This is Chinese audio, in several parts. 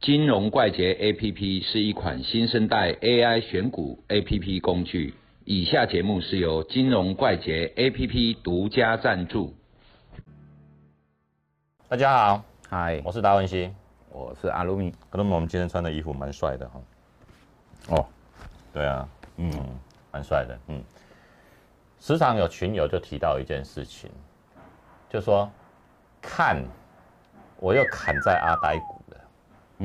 金融怪杰 APP 是一款新生代 AI 选股 APP 工具。以下节目是由金融怪杰 APP 独家赞助。大家好，嗨，我是达文西。我是阿鲁米。可能我们今天穿的衣服蛮帅的哈。哦，对啊，嗯，蛮帅的。嗯，时常有群友就提到一件事情，就说看我又砍在阿呆股了，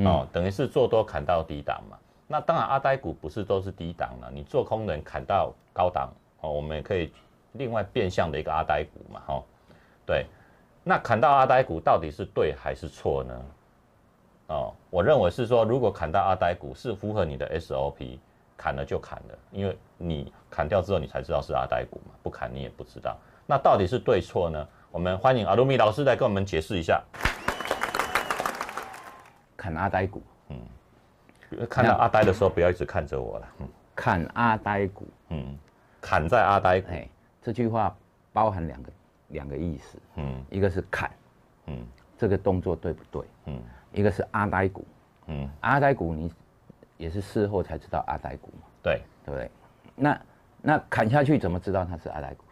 哦，等于是做多砍到低档嘛。那当然阿呆股不是都是低档了，你做空能砍到高档，哦，我们也可以另外变相的一个阿呆股嘛，哈，对。那砍到阿呆股到底是对还是错呢？哦，我认为是说，如果砍到阿呆股是符合你的 SOP，砍了就砍了，因为你砍掉之后你才知道是阿呆股嘛，不砍你也不知道。那到底是对错呢？我们欢迎阿鲁米老师来跟我们解释一下。砍阿呆股，嗯，看到阿呆的时候不要一直看着我了，嗯，砍阿呆股，嗯，砍在阿呆股，哎，这句话包含两个两个意思，嗯。一个是砍，嗯。这个动作对不对？嗯。一个是阿呆股，嗯，阿呆股你也是事后才知道阿呆股嘛，对，对不对？那那砍下去怎么知道它是阿呆股？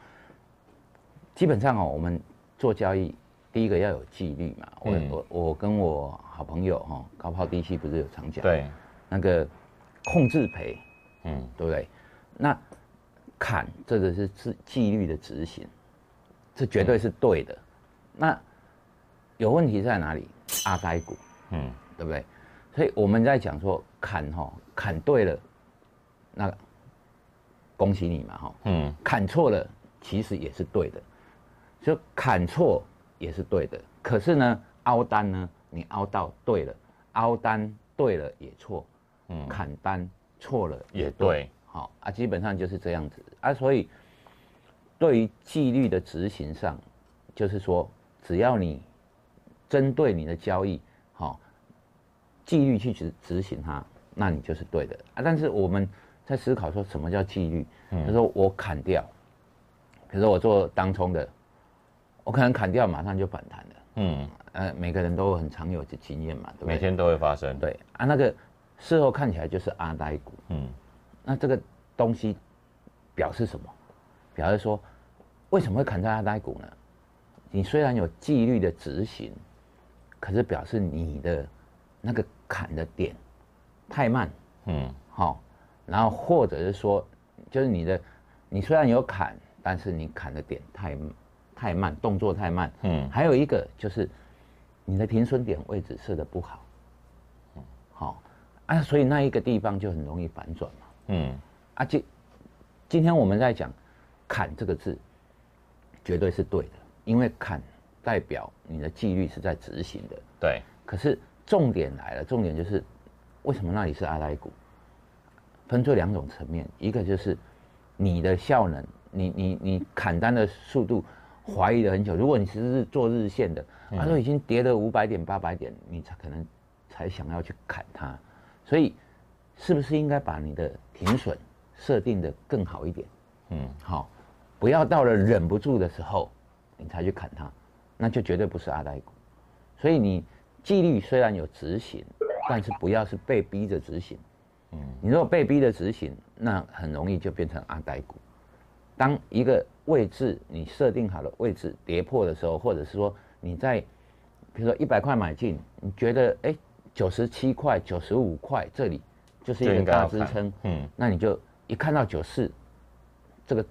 基本上哦，我们做交易，第一个要有纪律嘛。我、嗯我我跟我好朋友哈、高抛低吸不是有常讲，对，那个控制赔，嗯对不对？那砍这个是纪纪律的执行，这绝对是对的。那有问题在哪里？阿呆股，嗯对不对？所以我们在讲说砍哈、砍对了，那恭喜你嘛哈、嗯砍错了其实也是对的，就砍错也是对的。可是呢，凹单呢，你凹到对了，凹单对了也错，嗯，砍单错了也对，好啊，基本上就是这样子啊。所以对于纪律的执行上，就是说，只要你针对你的交易，好、纪律去执执行它，那你就是对的啊。但是我们在思考说什么叫纪律，就是说我砍掉，比如说我做当冲的，我可能砍掉马上就反弹了。嗯，呃，每个人都很常有的经验嘛，对不对？每天都会发生，，对啊，那个事后看起来就是阿呆股，嗯那这个东西表示什么？表示说，为什么会砍在阿呆股呢？你虽然有纪律的执行，可是表示你的那个砍的点太慢，嗯好、然后或者是说，就是你的你虽然有砍，但是你砍的点太太慢，动作太慢。嗯还有一个就是你的停损点位置设的不好，嗯好、啊，所以那一个地方就很容易反转嘛。嗯啊，今今天我们在讲“砍”这个字，绝对是对的，因为砍代表你的纪律是在执行的。对，可是重点来了，重点就是为什么那里是阿呆股？分作两种层面，一个就是你的效能，你你你砍单的速度怀疑了很久。如果你只是做日线的，它都已经跌了五百点、八百点，你才可能才想要去砍它。所以，是不是应该把你的停损设定的更好一点？嗯好、不要到了忍不住的时候，你才去砍它，那就绝对不是阿呆股。所以你纪律虽然有执行，但是不要是被逼着执行。嗯你如果被逼着执行，那很容易就变成阿呆股。当一个位置你设定好的位置跌破的时候，或者是说你在比如说一百块买进，你觉得哎九十七块、九十五块这里就是一个大支撑，嗯那你就一看到九四，这个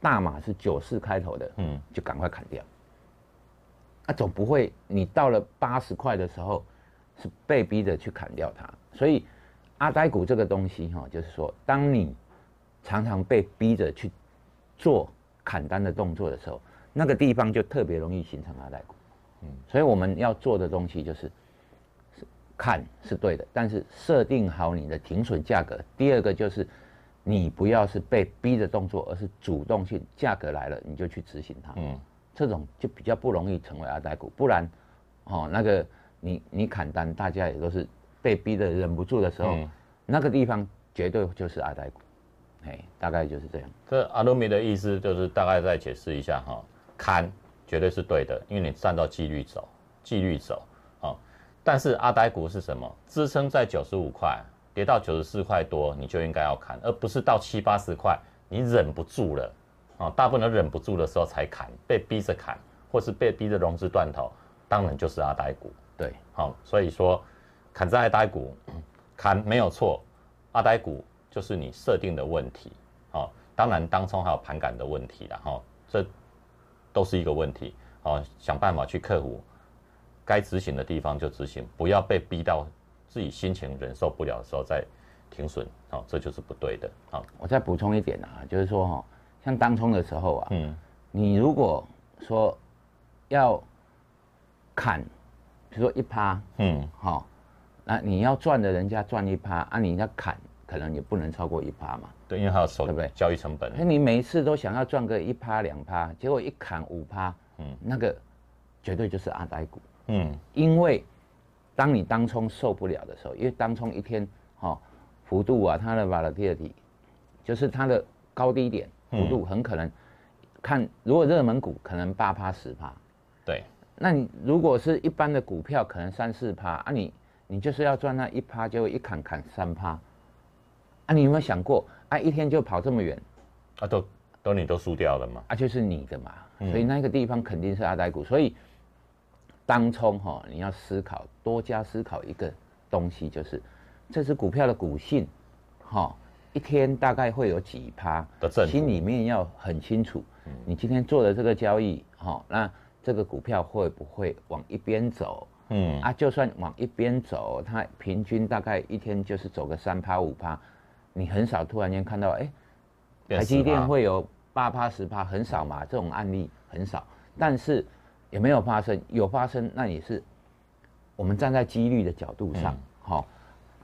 大码是九四开头的，嗯就赶快砍掉。啊，总不会你到了八十块的时候是被逼着去砍掉它。所以阿呆股这个东西哈、就是说，当你常常被逼着去做砍单的动作的时候，那个地方就特别容易形成阿呆股。嗯，所以我们要做的东西就是是看是对的，但是设定好你的停损价格。第二个就是你不要是被逼的动作，而是主动性，价格来了你就去执行它。嗯这种就比较不容易成为阿呆股，不然，哦，那个你你砍单，大家也都是被逼的忍不住的时候，嗯那个地方绝对就是阿呆股，哎，大概就是这样。这阿鲁米的意思就是大概再解释一下哈，砍绝对是对的，因为你按照纪律走，纪律走啊。但是阿呆股是什么？支撑在九十五块，跌到九十四块多，你就应该要砍，而不是到七八十块你忍不住了啊！大部分人忍不住的时候才砍，被逼着砍，或是被逼着融资断头，当然就是阿呆股。对，好，所以说砍在阿呆股，砍没有错，阿呆股就是你设定的问题。哦，当然当中还有盘感的问题了哈，这都是一个问题。哦，想办法去克服。该执行的地方就执行，不要被逼到自己心情忍受不了的时候再停损，哦，这就是不对的。好，我再补充一点啊，就是说哈，像当冲的时候啊，嗯，你如果说要砍，比如说一趴，嗯，好，那你要赚的人家赚一趴，啊，你要砍，可能也不能超过一趴嘛。对，因为还有收对不对？交易成本。那你每一次都想要赚个一趴两趴，结果一砍五趴，嗯，那个绝对就是阿呆股。嗯，因为当你当冲受不了的时候，因为当冲一天哈幅度啊，它的 volatility 就是它的高低点幅度很可能看，如果热门股可能八趴十趴，对，那你如果是一般的股票可能三四趴啊，你你就是要赚那一趴，就一砍砍三趴啊，你有没有想过啊，一天就跑这么远啊，都都你都输掉了嘛，啊，就是你的嘛，所以那个地方肯定是阿呆股，所以。当冲哈，你要思考多加思考一个东西，就是这只股票的股性，哈，一天大概会有几趴，心里面要很清楚。你今天做的这个交易，哈，那这个股票会不会往一边走？嗯，啊，就算往一边走，它平均大概一天就是走个三趴五趴，你很少突然间看到，哎，台积电会有八趴十趴，很少嘛，这种案例很少，但是。也没有发生？有发生，那也是我们站在几率的角度上，好，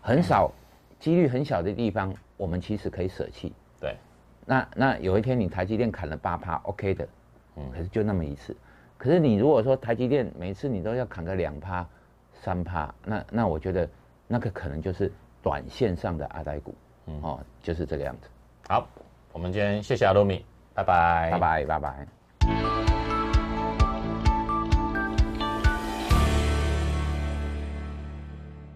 很少几率很小的地方，我们其实可以舍弃。对，那那有一天你台积电砍了八趴，OK 的，嗯，可是就那么一次。可是你如果说台积电每次你都要砍个两趴、三趴，那那我觉得那个可能就是短线上的阿呆股，哦，就是这个样子。好，我们今天谢谢阿罗米，拜拜，拜拜，拜拜。